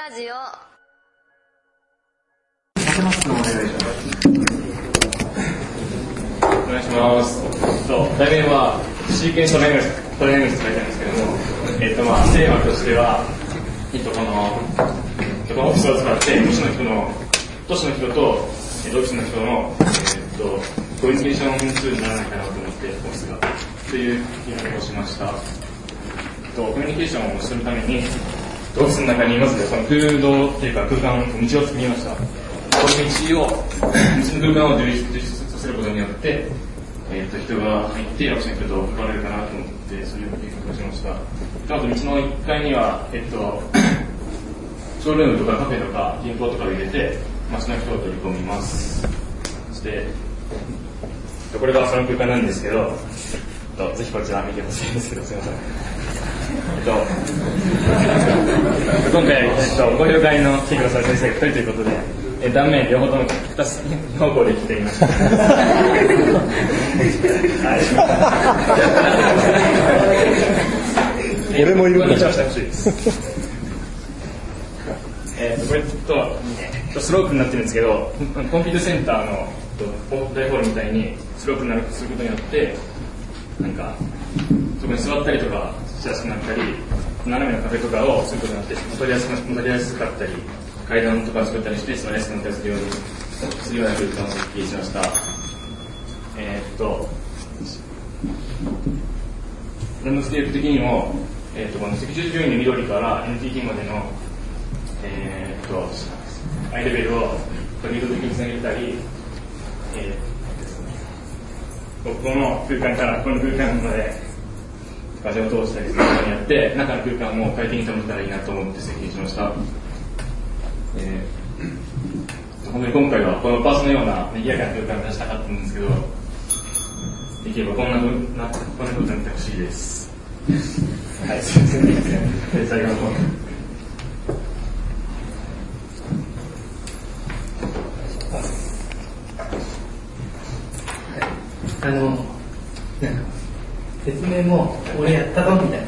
ラジオお願いします。と題名はシーケンストライアングルストライアングルスと書いてあるんですけども、えっとまあテーマとしては、えっとこのこのオフィスを使って都市の人の都市の人とえっとオフィスの人のえっとコミュニケーションツールにならないかなと思ってオフィスがという議論をしました。えっとコミュニケーションをするためにオフィスの中にいまずその空洞っていうか空間道を作りました。この道を道の空間を充実充実させることによって、えー、と人が入って役者の人と関われるかなと思ってそういう計画をしました。あと道の1階にはえっとショールームとかカフェとか銀行とかを入れて街の人を取り込みます。そしてこれがその空間なんですけど、ぜひこちら見てほしいんですけどすいません。えっと、今回、えっと、ご紹介の来てくださる先生が2人ということで、え断面両方とも2つ2方向で来ていました。はい。俺もいる。えっと、これと、スロープになってるんですけど、コンピュータセンターの大ホールみたいにスロープになるすることによって、なんか、そこに座ったりとかしやすくなったり、斜めの壁とかをすることによって、戻りやすく戻りやすかったり、階段とか作ったりして、座りやすくなったりするように、するような空間を設計しました。えーっと、ランドスケープ的にも、えーっと、この赤十字病院の緑から NTT までの、えーっと、アイレベルをリード的につなげたり、えーここの空間からこの空間まで風を通したりすることによって中の空間も快適に保てたらいいなと思って設計しました、えー、本当に今回はこのパースのような賑やかな空間を出したかったんですけどできればこんなふうなこんな風になってほしいです。はいすいません。最後の方あの、説明も、俺やったぞみたいな。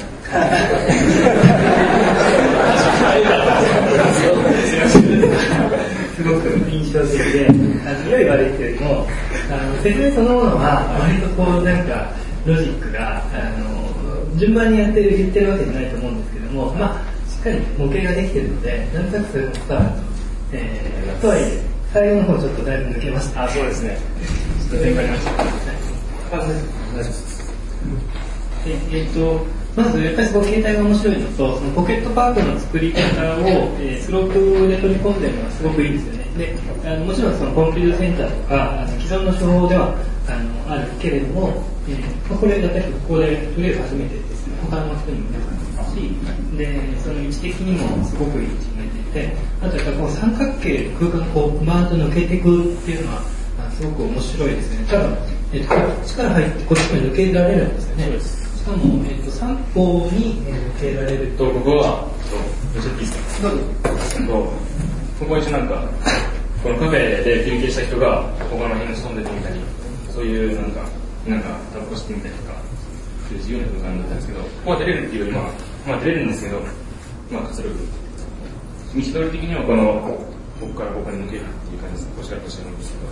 すごく印象的で、あの良い悪いというよりも、あの説明そのものは、割とこう、なんか、ロジックが、あの、順番にやってる、言ってるわけじゃないと思うんですけども、まあ、しっかり模型ができてるので、なんとなくそれも伝わると。えー、とはいえ、最後の方ちょっとだいぶ抜けました。あそうですねちょっと勉強になりましたあ、大丈夫で。えっ、と、まずやっぱりその携帯が面白いのと、そのポケットパークの作り方を、えースロープで取り込んでるのがすごくいいですよね。で、あのもちろんそのコンピュータセンターとか、あの既存の手法ではあのあるけれども、えーまあこれ私ここでとりあえず初めてですね、他の人にも皆さんですし、で、その位置的にもすごくいい位置になっていて、あとやっぱこう三角形空間をこうバーンと抜けていくっていうのは、あすごく面白いですね。ただ、えっと、こっちから入ってこっちまで抜けられるんですよね。そうですしかも、えっと、三方にえー抜けられると。とここはちょっといいですかどうぞこうここ一応なんかこのカフェで休憩した人がここの辺に潜んでてみたりそういうなんかなんかタバコしてみたりとかそういう自由な空間だったんですけどここは出れるっていうよりまあまあ出れるんですけどまあ活力道通り的にはこのここからここに抜けるっていう感じです腰から腰なんですけど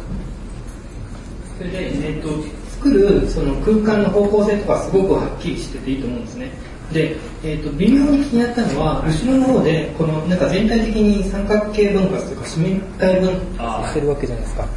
それで、えっと、作るその空間の方向性とかすごくはっきりしてていいと思うんですね。で、えっと、微妙に気になったのは、後ろの方で、この、なんか全体的に三角形分割というか、四面体分割してるわけじゃないですか。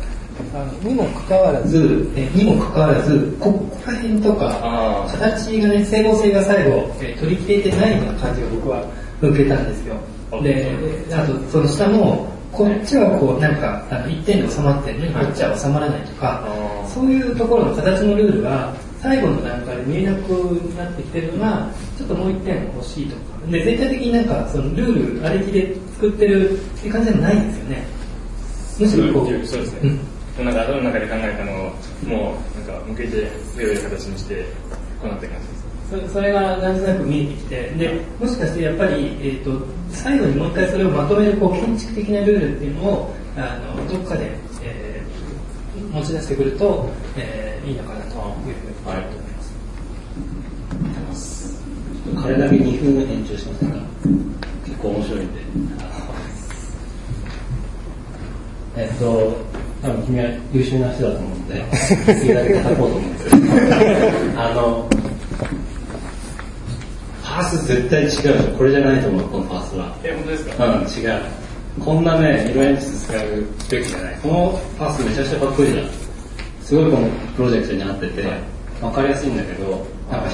あのにもかかわらず、えにもかかわらず、ここら辺とか形がね、整合性が最後、えー取り切れてないような感じが僕は受けたんですよ。で、であと、その下も、こっちはこう、なんか、あの一点で収まってるのに、こっちは収まらないとか、そういうところの形のルールが、最後の段階で見えなくなってきてるのが、ちょっともう一点欲しいとか。で、全体的になんか、そのルールありきで作ってるって感じでもないんですよね。むしろこう、そうですね、うん。なんか頭の中で考えたのをもうなんか向けて強い形にしてこうなった感じそそれがなんとなく見えてきて、で、もしかしてやっぱり、えっ、と、最後にもう一回それをまとめるこう建築的なルールっていうのを、あの、どっかで、えー持ち出してくると、えーいいのかなというふうに思います。彼だけ2分延長しましたが、結構面白いんで、えっと、多分君は優秀な人だと思うんで、できるだけ叩こうと思うんですけど、あの、パース絶対違う。これじゃないと思う、このパースは。え、本当ですか？うん、違う。こんなね、色鉛筆使うべきじゃない。このパースめちゃくちゃかっこいいじゃん。すごいこのプロジェクトに合ってて、わかりやすいんだけど、なんか、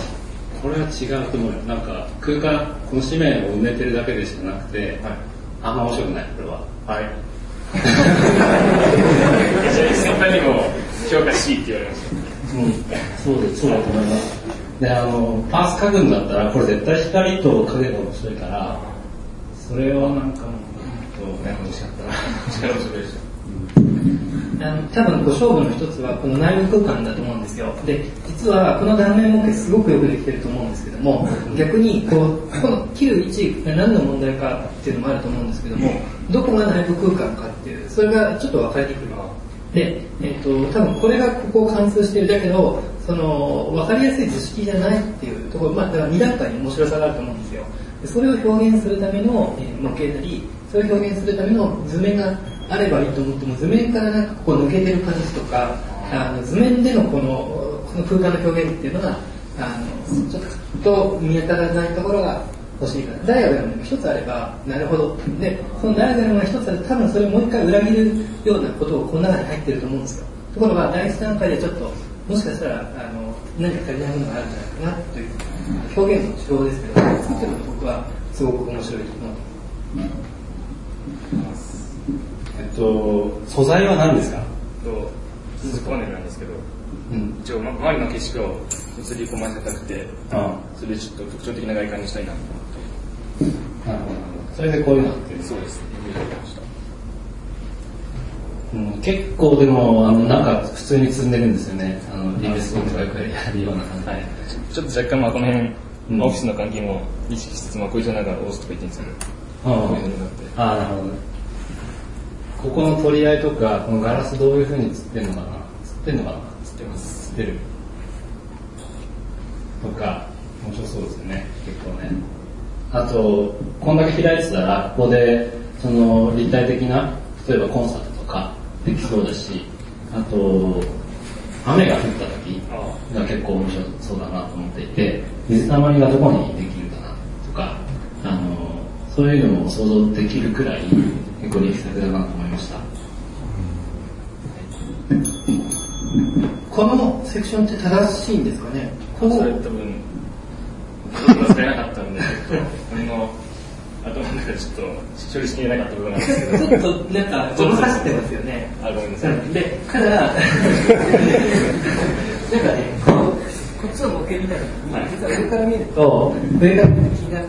これは違うと思うよ。なんか、空間、この紙面を埋めてるだけでしかなくて、はいあんま面白くない、これは。はい。先輩にも評価 C って言われました。うん、そうです、そうだと思います。で、あの、パース書くんだったら、これ絶対光と影が面白いから、それをなんかもう、ね、欲しかったな。力強いでしあの多分ご勝負の一つはこの内部空間だと思うんですよ。で実はこの断面模型すごくよくできてると思うんですけども逆にこうこの91が何の問題かっていうのもあると思うんですけどもどこが内部空間かっていうそれがちょっと分かりにくいで、えっと多分これがここを貫通してるだけどその分かりやすい図式じゃないっていうところ、まあ、だから2段階に面白さがあると思うんですよ。それを表現するための、え模型なりそれを表現するための図面があればいいと思っても図面からなんかこう抜けてる感じとかあの図面でのこのこの空間の表現っていうのがあのちょっと見当たらないところが欲しいからダイアグラムが一つあればなるほど。でそのダイアグラムが一つあれば多分それをもう一回裏切るようなことをこの中に入ってると思うんですよ。ところが第一段階でちょっともしかしたらあの何か足りないものがあるんじゃないかなという表現の手法ですけど作ってるの僕はすごく面白いと思うえっと、素材は何ですか？と、金属パネルなんですけど、うん。一応、ま周りの景色を映り込ませたくて、あそれでちょっと特徴的な外観にしたいなと思って。なるほど。それでこういうのってるそうです。うん、結構でも、あの、なんか普通に積んでるんですよね。あの、リベストとかよくやるような感じで。ちょっと若干まあこの辺、うんオフィスの関係も意識しつつ、まあこういうじゃながら押すとか言ってるんですって。ああ、なるほどね。ここの取り合いとか、このガラスどういう風に釣ってんのかな？釣ってんのかな？つってます。釣ってる。とか、面白そうですよね、結構ね。あと、こんだけ開いてたら、ここで、その、立体的な、例えばコンサートできそうだし、あと、雨が降った時が結構面白そうだなと思っていて、水たまりがどこにできるかなとか、あの、そういうのも想像できるくらい、結構力作だなと思いました。このセクションって正しいんですかね？こそれう多分、僕が使えなかったんで、ちょっと、俺の頭の中でちょっと処理しきれなかった部分なんですけど、ちょっとなんかごまかしてますよね。あ、ごめんなさい。でただ なんかねこうこっちの模型みたいなのに実は上から見ると上が気になる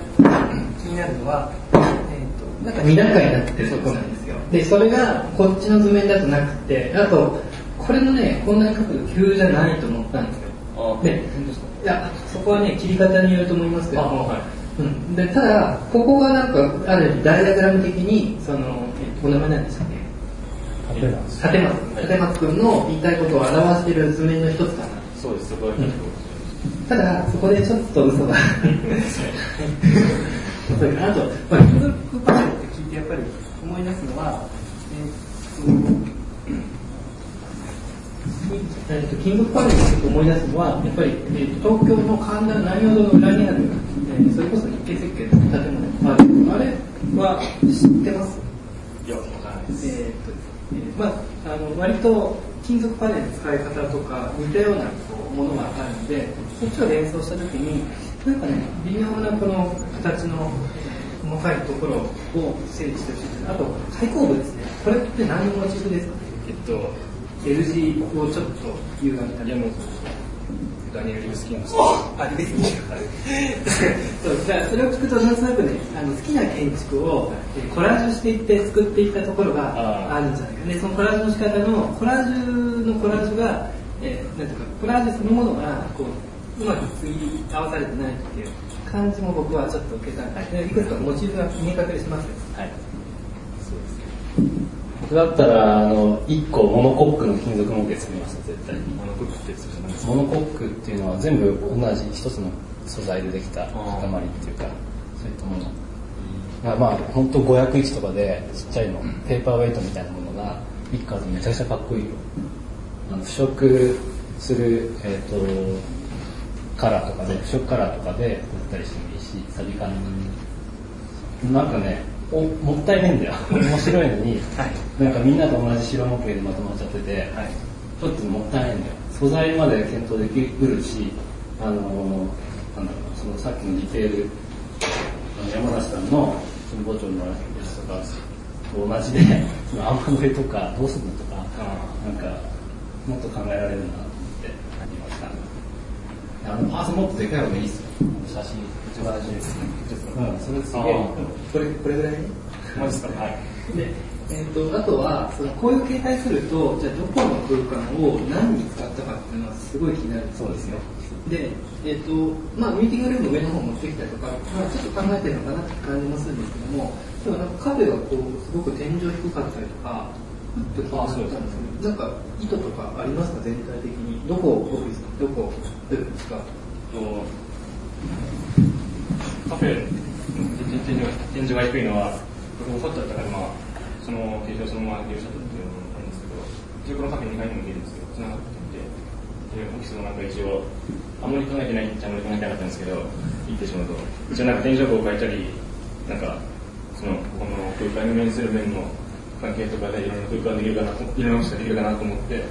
気になるのは、えー、となんか2段階になってるところなんですよ。でそれがこっちの図面だとなくてあとこれのねこんなに角度急じゃないと思ったんですよ。あでいやそこはね切り方によると思いますけども、あはいうん、でただここがなんかある意味ダイアグラム的にその、えっと、お名前なんでしたっけ立松。はい立松君の言いたいことを表している図面の一つかな。そうです、そこは結構。ただそこでちょっと嘘が。あと、まあ、金属パネルって聞いてやっぱり思い出すのは、えーっとえーっと金属パネルで思い出すのはやっぱり、えと東京の神田南陽堂の裏にある、えーそれこそ日系設計の建物。あるあれは知ってます？いや、わからないです。えーっとえーまあ、あの割と金属パネルの使い方とか似たようなこうものがあるのでそっちを連想した時になんかね微妙なこの形のえー細かいところを整理してほしいです。あと開口部ですね。これって何のモチーフですか？ねえっと、L 字をちょっともう、ダニエル・リブスキーなんですあ、リベスキそう、だからそれを聞くとなんとなくね、あの好きな建築をえーコラージュしていって作っていったところがあるんじゃないか。で、そのコラージュの仕方の、コラージュのコラージュが、えーなんていうか、コラージュそのものが、こう、うまく継ぎ合わされてないっていう感じも僕はちょっと受けた。でいくつかモチーフが見え隠れしますよ。はい。僕だったら、あの、1個モノコックの金属模型作ります絶対に。モノコックってそれじゃないですか？モノコックっていうのは全部同じ一つの素材でできた塊っていうか、そういったもの。まあまあ、本当500イチとかでちっちゃいの、ペーパーウェイトみたいなものがビッカーズめちゃくちゃかっこいいよ。あの、腐食する、えっ、と、カラーとかで、腐食カラーとかで塗ったりしてもいいし、サビカンなんかね、おもったいないんだよ。面白いのに、なんかみんなと同じ白模型でまとまっちゃってて、ちょっともったいないんだよ。素材まで検討できるし、あのなんだろうな、そのさっきのディテール、山梨さんの神保町のやつとかと同じで、雨どいとかどうするのとか、なんかもっと考えられるなと思って見ました。あのパースもっとでかい方がいいっすよ。写真、一番大事ですね。うん、それすげえ。これ、これぐらいマジですかはい。で、えー、とあとはそのこういう形態するとじゃあどこの空間を何に使ったかっていうのはすごい気になるそうですよ。で、えっ、と、まあ、ミーティングルーム上の方持ってきたりとか、まあ、ちょっと考えてるのかなって感じもするんですけども、でもなんかカフェがこう、すごく天井低かったりとか、ふっと気になったんですけど、なんか意図とかありますか全体的に。どこオフィス？どこ？ルームですかカフェの天井が低いのは、僕もファットだったから、まあ、その形状そのまま利用しちゃったっていうのもあるんですけど、一応このカフェ2階にも見えるんですけど、繋がっていて、で、オフィスのなんか一応、あんまり考えてないっちゃあんまり考えてなかったんですけど、行ってしまうと、一応なんか天井部を変えたり、なんか、その、この空間に面する面の関係とかでいろんな空間できるかなと、いろんなことができるかなと思って、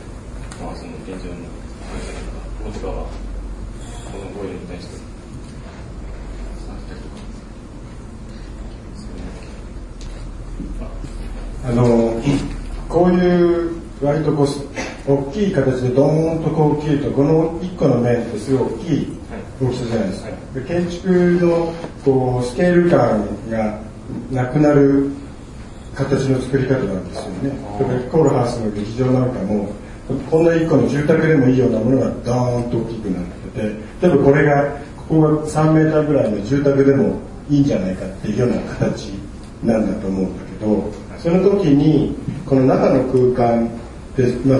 まあその天井の関係とか、こことかは、このボイルに対して、触ったりとか。あのこういう割とこう大きい形でドーンとこう切るとこの1個の面ってすごい大きい大きさじゃないですか、で建築のこうスケール感がなくなる形の作り方なんですよね。これコールハウスの劇場なんかもこんな1個の住宅でもいいようなものがドーンと大きくなってて例えばこれがここが3メーターぐらいの住宅でもいいんじゃないかっていうような形なんだと思うんだけどその時にこの中の空間って、まあ、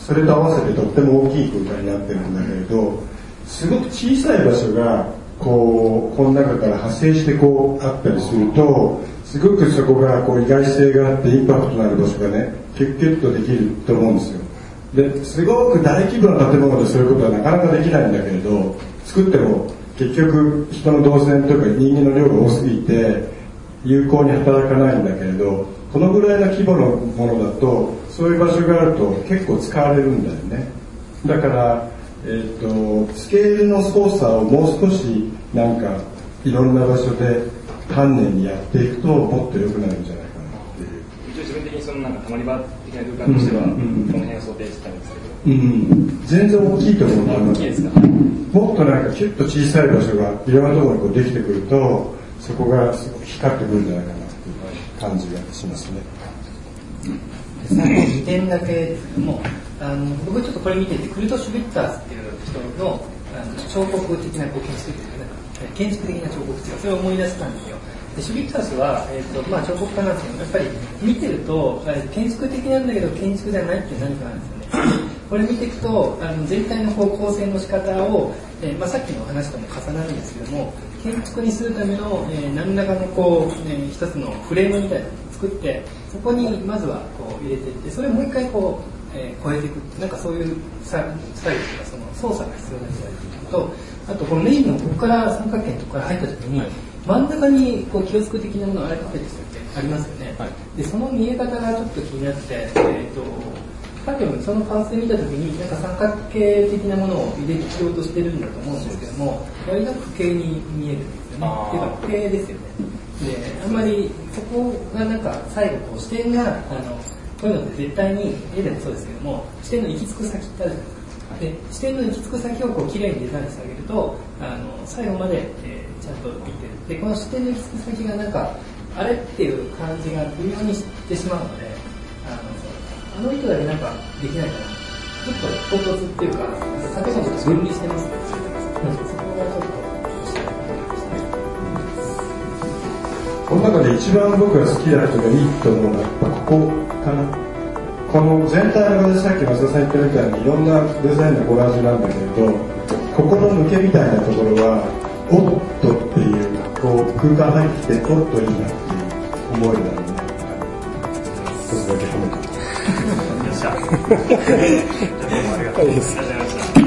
それと合わせてとっても大きい空間になってるんだけれどすごく小さい場所がこうこの中から派生してこうあったりするとすごくそこがこう意外性があってインパクトのある場所がねキュッキュッとできると思うんですよ。ですごく大規模な建物でそういうことはなかなかできないんだけれど作っても結局人の動線とか人間の量が多すぎて有効に働かないんだけれどこのぐらいの規模のものだとそういう場所があると結構使われるんだよね。だから、えー、とスケールの操作をもう少しなんかいろんな場所で丹念にやっていくともっと良くなるんじゃないかなっていう。一応自分的にそのなんかたまり場的な空間としては、うんうんこの辺を想定してたんですけど、うん、全然大きいと思う。あ大きいですか？もっとなんかキュッと小さい場所がいろんなところにこうできてくるとそこがすごく光ってくるんじゃないかなっていう感じがしますね。最後2点だけもあの僕ちょっとこれ見ててクルト・シュビッタースっていう人のあの彫刻的なこう建築っていうかな建築的な彫刻っていうかそれを思い出したんですよでシュビッタースは、えーとまあ、彫刻家なんですけどやっぱり見てると建築的なんだけど建築じゃないって何かなんですよねこれ見ていくとあの全体のこう構成の仕方を、えーまあ、さっきの話とも重なるんですけども建築にするための、えー何らかのこう、ね、一つのフレームみたいなのを作ってそこにまずはこう入れていってそれをもう一回こう、えー超えていくなんかそういうさ作業とかその操作が必要なっていうのとあとこのメインのここから三角形のとこから入った時に、真ん中にこう気をつく的なものあれカフェですよってありますよね、でその見え方がちょっと気になって、えー、と多分その完成見た時になんか三角形的なものを入れようとしてるんだと思うんですけども割と不形に見えるんですよね。ていうか不形ですよね。であんまりそこがなんか最後こう視点があのこういうのって絶対に絵でもそうですけども視点の行き着く先ってあるじゃないですか。で視点の行き着く先をこう綺麗にデザインしてあげるとあの最後まで、えーちゃんと見てる。でこの視点の行き着く先がなんかあれっていう感じが微妙にしてしまうのであのあの人だけなんかできないかなちょっと唐突っていうか建物と分離してますこの中で一番僕が好きだとかいいと思うのはやっぱここかなこの全体の形さっき松田さん言ったみたいにいろんなデザインのコラージュなんだけれどここの抜けみたいなところはおっとっていうこう空間入ってきておっといいなっていう思いなのね一つだけ褒めてっしゃ。どうもありがとうございました。